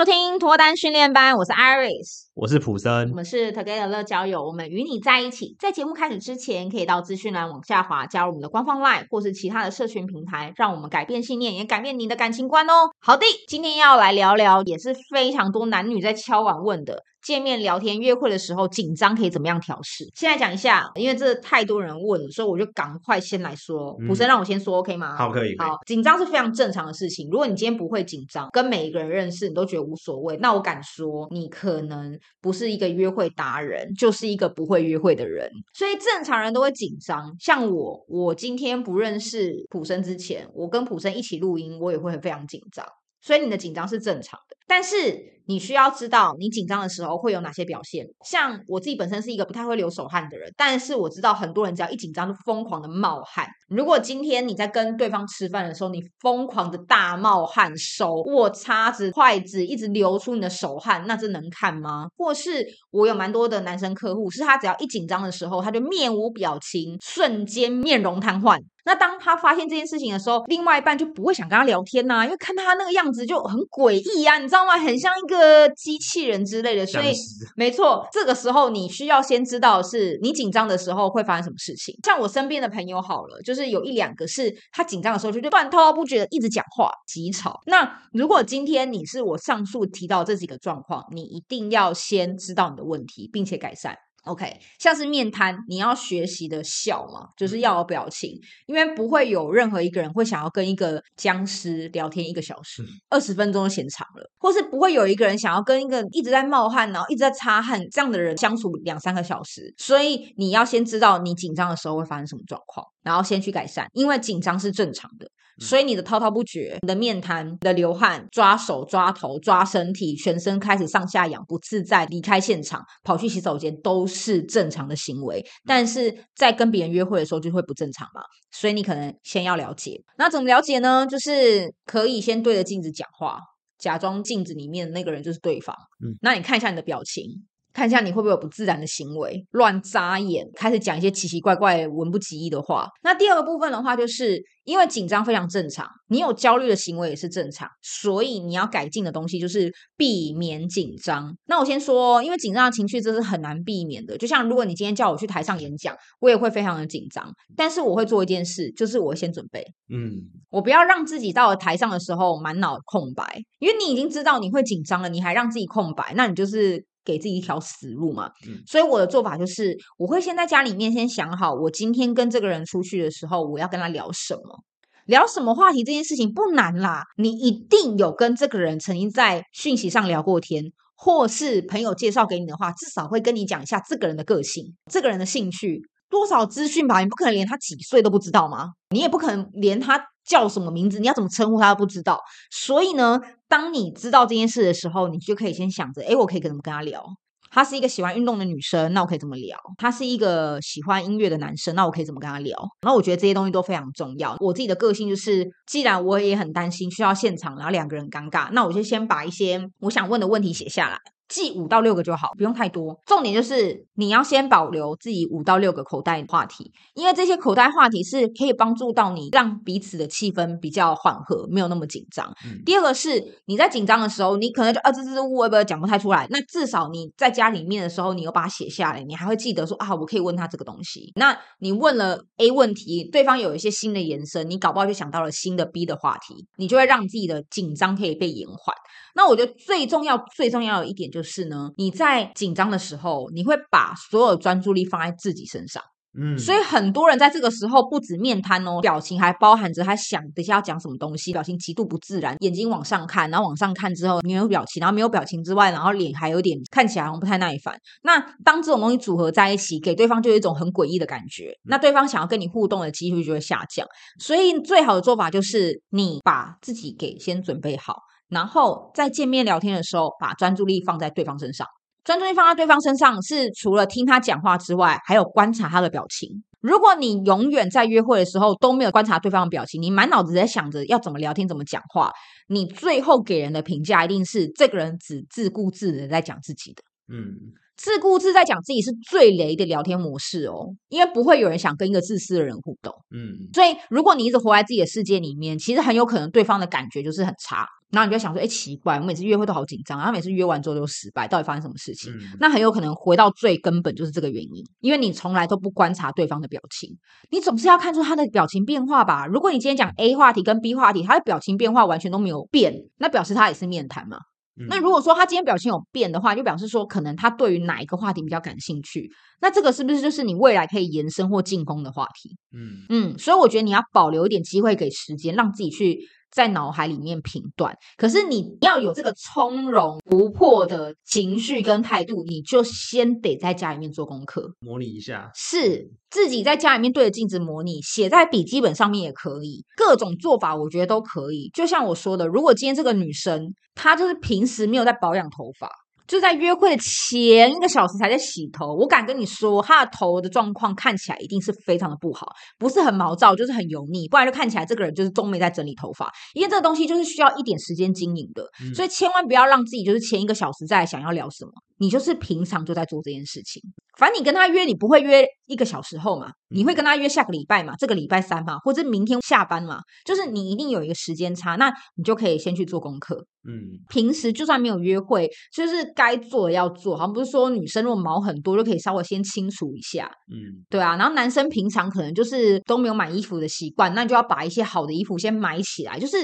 收听脱单训练班，我是 Iris，我是普森，我们是 Together 乐交友，我们与你在一起。在节目开始之前，可以到资讯栏往下滑，加入我们的官方 LINE 或是其他的社群平台，让我们改变信念，也改变你的感情观哦。好的，今天要来聊聊，也是非常多男女在敲碗问的。见面聊天约会的时候紧张可以怎么样调试？现在讲一下，因为这太多人问了，所以我就赶快先来说。普生让我先说，OK 吗？好，可以。好，紧张是非常正常的事情。如果你今天不会紧张，跟每一个人认识你都觉得无所谓，那我敢说你可能不是一个约会达人，就是一个不会约会的人。所以正常人都会紧张。像我，我今天不认识普生之前，我跟普生一起录音，我也会非常紧张。所以你的紧张是正常的，但是。你需要知道，你紧张的时候会有哪些表现。像我自己本身是一个不太会流手汗的人，但是我知道很多人只要一紧张就疯狂的冒汗。如果今天你在跟对方吃饭的时候，你疯狂的大冒汗，手握叉子、筷子一直流出你的手汗，那这能看吗？或是我有蛮多的男生客户，是他只要一紧张的时候，他就面无表情，瞬间面容瘫痪。那当他发现这件事情的时候，另外一半就不会想跟他聊天呐、啊，因为看他那个样子就很诡异啊，你知道吗？很像一个。个机器人之类的，所以没错，这个时候你需要先知道是你紧张的时候会发生什么事情。像我身边的朋友好了，就是有一两个是他紧张的时候就就半滔滔不绝的一直讲话，极吵。那如果今天你是我上述提到这几个状况，你一定要先知道你的问题，并且改善。OK，像是面瘫，你要学习的笑嘛，就是要有表情，因为不会有任何一个人会想要跟一个僵尸聊天一个小时，二十分钟就嫌长了，或是不会有一个人想要跟一个一直在冒汗，然后一直在擦汗这样的人相处两三个小时。所以你要先知道你紧张的时候会发生什么状况，然后先去改善，因为紧张是正常的。所以你的滔滔不绝，你的面瘫，你的流汗，抓手、抓头、抓身体，全身开始上下痒，不自在，离开现场，跑去洗手间，都是正常的行为。但是在跟别人约会的时候就会不正常嘛，所以你可能先要了解。那怎么了解呢？就是可以先对着镜子讲话，假装镜子里面的那个人就是对方。嗯，那你看一下你的表情。看一下你会不会有不自然的行为，乱眨眼，开始讲一些奇奇怪怪、文不及义的话。那第二个部分的话，就是因为紧张非常正常，你有焦虑的行为也是正常，所以你要改进的东西就是避免紧张。那我先说，因为紧张的情绪这是很难避免的。就像如果你今天叫我去台上演讲，我也会非常的紧张，但是我会做一件事，就是我会先准备。嗯，我不要让自己到了台上的时候满脑空白，因为你已经知道你会紧张了，你还让自己空白，那你就是。给自己一条死路嘛，嗯，所以我的做法就是，我会先在家里面先想好，我今天跟这个人出去的时候，我要跟他聊什么，聊什么话题，这件事情不难啦。你一定有跟这个人曾经在讯息上聊过天，或是朋友介绍给你的话，至少会跟你讲一下这个人的个性，这个人的兴趣，多少资讯吧。你不可能连他几岁都不知道吗？你也不可能连他。叫什么名字？你要怎么称呼他都不知道。所以呢，当你知道这件事的时候，你就可以先想着：诶，我可以怎么跟他聊？她是一个喜欢运动的女生，那我可以怎么聊？他是一个喜欢音乐的男生，那我可以怎么跟他聊？然后我觉得这些东西都非常重要。我自己的个性就是，既然我也很担心需要现场，然后两个人尴尬，那我就先把一些我想问的问题写下来。记五到六个就好，不用太多。重点就是你要先保留自己五到六个口袋话题，因为这些口袋话题是可以帮助到你，让彼此的气氛比较缓和，没有那么紧张。嗯、第二个是你在紧张的时候，你可能就啊这这这我也不讲不太出来。那至少你在家里面的时候，你有把它写下来，你还会记得说啊，我可以问他这个东西。那你问了 A 问题，对方有一些新的延伸，你搞不好就想到了新的 B 的话题，你就会让自己的紧张可以被延缓。那我觉得最重要、最重要的一点就是呢，你在紧张的时候，你会把所有专注力放在自己身上。嗯，所以很多人在这个时候不止面瘫哦，表情还包含着他想等一下要讲什么东西，表情极度不自然，眼睛往上看，然后往上看之后没有表情，然后没有表情之外，然后脸还有点看起来好像不太耐烦。那当这种东西组合在一起，给对方就有一种很诡异的感觉，那对方想要跟你互动的机会就会下降。所以最好的做法就是你把自己给先准备好。然后在见面聊天的时候，把专注力放在对方身上。专注力放在对方身上，是除了听他讲话之外，还有观察他的表情。如果你永远在约会的时候都没有观察对方的表情，你满脑子在想着要怎么聊天、怎么讲话，你最后给人的评价一定是这个人只自顾自的在讲自己的。嗯。自顾自在讲自己是最雷的聊天模式哦，因为不会有人想跟一个自私的人互动。嗯，所以如果你一直活在自己的世界里面，其实很有可能对方的感觉就是很差。然后你就想说，哎，奇怪，我每次约会都好紧张，然后每次约完之后都失败，到底发生什么事情？嗯、那很有可能回到最根本就是这个原因，因为你从来都不观察对方的表情，你总是要看出他的表情变化吧？如果你今天讲 A 话题跟 B 话题，他的表情变化完全都没有变，那表示他也是面谈嘛。嗯、那如果说他今天表情有变的话，就表示说可能他对于哪一个话题比较感兴趣，那这个是不是就是你未来可以延伸或进攻的话题？嗯嗯，所以我觉得你要保留一点机会给时间，让自己去。在脑海里面评断，可是你要有这个从容不迫的情绪跟态度，你就先得在家里面做功课，模拟一下，是自己在家里面对着镜子模拟，写在笔记本上面也可以，各种做法我觉得都可以。就像我说的，如果今天这个女生她就是平时没有在保养头发。就在约会的前一个小时才在洗头，我敢跟你说，他的头的状况看起来一定是非常的不好，不是很毛躁，就是很油腻，不然就看起来这个人就是都没在整理头发，因为这个东西就是需要一点时间经营的，嗯、所以千万不要让自己就是前一个小时在想要聊什么。你就是平常就在做这件事情，反正你跟他约，你不会约一个小时后嘛，你会跟他约下个礼拜嘛，这个礼拜三嘛，或者明天下班嘛，就是你一定有一个时间差，那你就可以先去做功课。嗯，平时就算没有约会，就是该做的要做，好像不是说女生如果毛很多就可以稍微先清除一下。嗯，对啊，然后男生平常可能就是都没有买衣服的习惯，那就要把一些好的衣服先买起来，就是。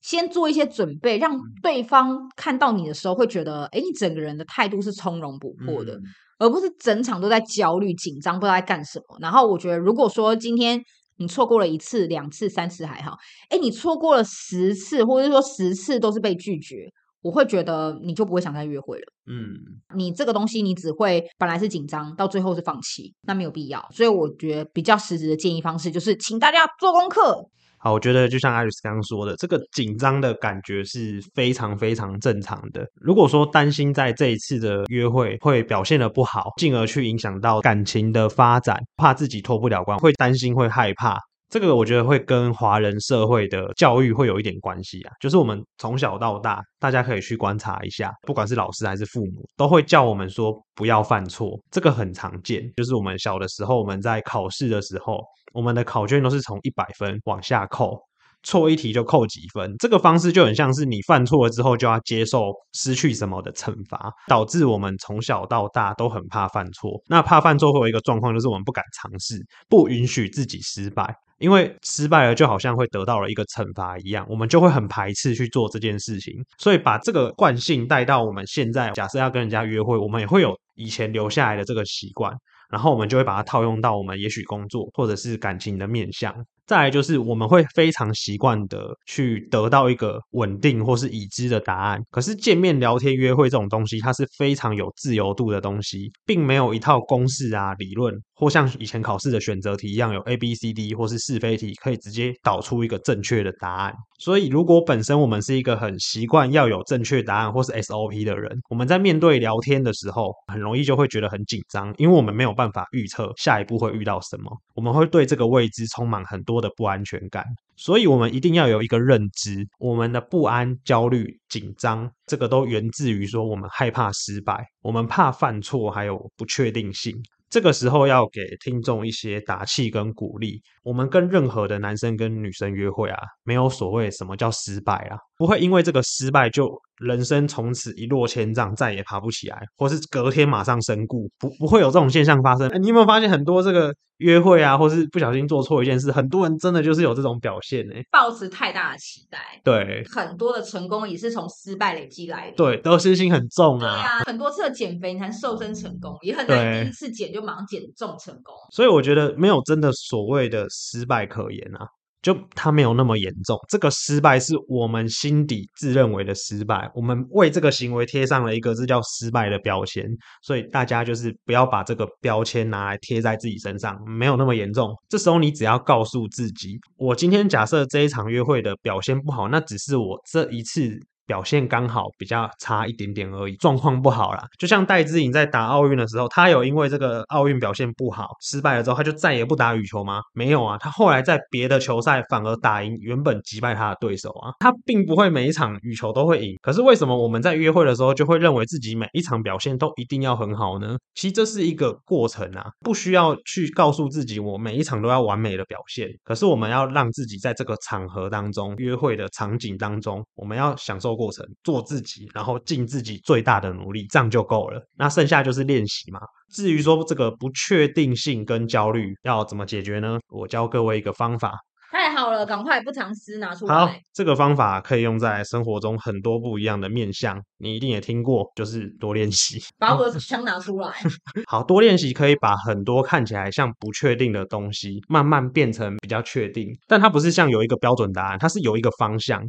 先做一些准备，让对方看到你的时候会觉得，哎，你整个人的态度是从容不迫的，嗯、而不是整场都在焦虑、紧张，不知道在干什么。然后我觉得，如果说今天你错过了一次、两次、三次还好，哎，你错过了十次，或者是说十次都是被拒绝，我会觉得你就不会想再约会了。嗯，你这个东西你只会本来是紧张，到最后是放弃，那没有必要。所以我觉得比较实质的建议方式就是，请大家做功课。好，我觉得就像艾瑞斯刚刚说的，这个紧张的感觉是非常非常正常的。如果说担心在这一次的约会会表现得不好，进而去影响到感情的发展，怕自己脱不了关，会担心会害怕，这个我觉得会跟华人社会的教育会有一点关系啊。就是我们从小到大，大家可以去观察一下，不管是老师还是父母，都会叫我们说不要犯错，这个很常见。就是我们小的时候，我们在考试的时候。我们的考卷都是从一百分往下扣，错一题就扣几分，这个方式就很像是你犯错了之后就要接受失去什么的惩罚，导致我们从小到大都很怕犯错。那怕犯错会有一个状况，就是我们不敢尝试，不允许自己失败，因为失败了就好像会得到了一个惩罚一样，我们就会很排斥去做这件事情。所以把这个惯性带到我们现在，假设要跟人家约会，我们也会有以前留下来的这个习惯。然后我们就会把它套用到我们也许工作或者是感情的面向。再来就是我们会非常习惯的去得到一个稳定或是已知的答案。可是见面聊天约会这种东西，它是非常有自由度的东西，并没有一套公式啊理论，或像以前考试的选择题一样有 A B C D 或是是非题可以直接导出一个正确的答案。所以如果本身我们是一个很习惯要有正确答案或是 SOP 的人，我们在面对聊天的时候，很容易就会觉得很紧张，因为我们没有办法预测下一步会遇到什么，我们会对这个未知充满很多的不安全感，所以我们一定要有一个认知，我们的不安、焦虑、紧张，这个都源自于说我们害怕失败，我们怕犯错，还有不确定性。这个时候要给听众一些打气跟鼓励。我们跟任何的男生跟女生约会啊，没有所谓什么叫失败啊，不会因为这个失败就人生从此一落千丈，再也爬不起来，或是隔天马上身故，不不会有这种现象发生。你有没有发现很多这个约会啊，或是不小心做错一件事，很多人真的就是有这种表现呢？抱持太大的期待，对，很多的成功也是从失败累积来的，对，得失心很重啊。对啊，很多次的减肥你才瘦身成功，也很难第一次减就马上减重成功。所以我觉得没有真的所谓的。失败可言啊，就他没有那么严重。这个失败是我们心底自认为的失败，我们为这个行为贴上了一个这叫失败的标签。所以大家就是不要把这个标签拿来贴在自己身上，没有那么严重。这时候你只要告诉自己，我今天假设这一场约会的表现不好，那只是我这一次表现刚好比较差一点点而已，状况不好啦。就像戴资颖在打奥运的时候，他有因为这个奥运表现不好，失败了之后，他就再也不打羽球吗？没有啊，他后来在别的球赛反而打赢原本击败他的对手啊。他并不会每一场羽球都会赢，可是为什么我们在约会的时候就会认为自己每一场表现都一定要很好呢？其实这是一个过程啊，不需要去告诉自己我每一场都要完美的表现。可是我们要让自己在这个场合当中，约会的场景当中，我们要享受过程，做自己，然后尽自己最大的努力，这样就够了。那剩下就是练习嘛。至于说这个不确定性跟焦虑要怎么解决呢？我教各位一个方法。太好了，赶快不藏私拿出来。好，这个方法可以用在生活中很多不一样的面向，你一定也听过，就是多练习。把我的枪拿出来。好，多练习可以把很多看起来像不确定的东西，慢慢变成比较确定。但它不是像有一个标准答案，它是有一个方向。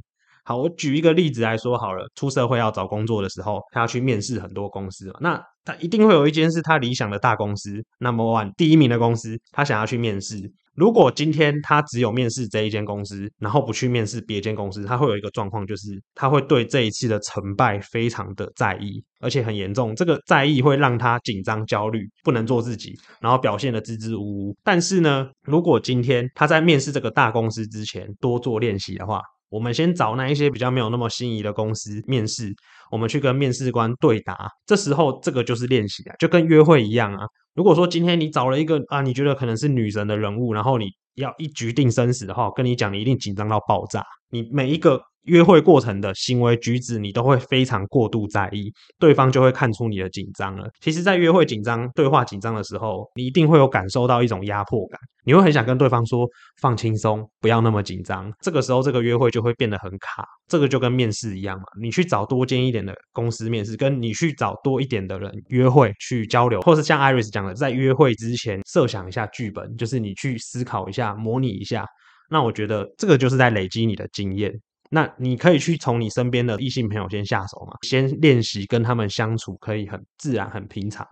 好，我举一个例子来说好了。出社会要找工作的时候，他要去面试很多公司，那他一定会有一间是他理想的大公司，Number One 第一名的公司，他想要去面试。如果今天他只有面试这一间公司，然后不去面试别间公司，他会有一个状况，就是他会对这一次的成败非常的在意，而且很严重。这个在意会让他紧张、焦虑，不能做自己，然后表现得支支吾吾。但是呢，如果今天他在面试这个大公司之前多做练习的话，我们先找那一些比较没有那么心仪的公司面试，我们去跟面试官对答，这时候这个就是练习啊，就跟约会一样啊。如果说今天你找了一个啊，你觉得可能是女神的人物，然后你要一局定生死的话，我跟你讲，你一定紧张到爆炸，你每一个。约会过程的行为举止，你都会非常过度在意，对方就会看出你的紧张了。其实，在约会紧张、对话紧张的时候，你一定会有感受到一种压迫感，你会很想跟对方说放轻松，不要那么紧张。这个时候，这个约会就会变得很卡。这个就跟面试一样嘛，你去找多间一点的公司面试，跟你去找多一点的人约会去交流，或是像 Iris 讲的，在约会之前设想一下剧本，就是你去思考一下、模拟一下。那我觉得这个就是在累积你的经验。那你可以去从你身边的异性朋友先下手嘛，先练习跟他们相处，可以很自然、很平常，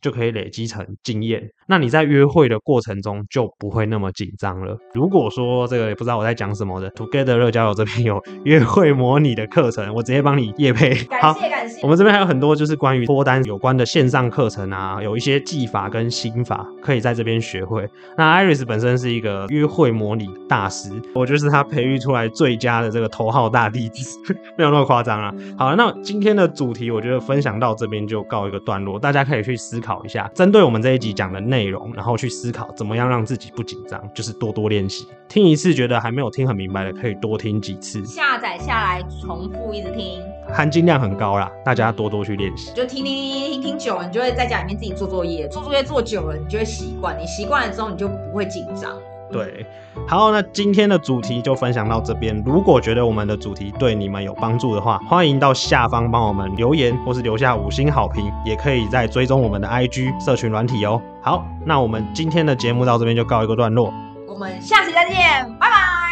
就可以累积成经验。那你在约会的过程中就不会那么紧张了。如果说这个也不知道我在讲什么的，Together 乐交友这边有约会模拟的课程，我直接帮你业配。好，感谢感谢。我们这边还有很多就是关于脱单有关的线上课程啊，有一些技法跟心法可以在这边学会。那 Iris 本身是一个约会模拟大师，我就是他培育出来最佳的这个头。头号大弟子，没有那么夸张啊。好，那今天的主题我觉得分享到这边就告一个段落，大家可以去思考一下，针对我们这一集讲的内容，然后去思考怎么样让自己不紧张，就是多多练习。听一次觉得还没有听很明白的，可以多听几次，下载下来重复一直听，含金量很高啦，大家多多去练习。就听听听听听久了，你就会在家里面自己做作业，做作业做久了，你就会习惯，你习惯了之后，你就不会紧张。对，好，那今天的主题就分享到这边。如果觉得我们的主题对你们有帮助的话，欢迎到下方帮我们留言，或是留下五星好评，也可以在追踪我们的 IG 社群软体哦。好，那我们今天的节目到这边就告一个段落，我们下期再见，拜拜。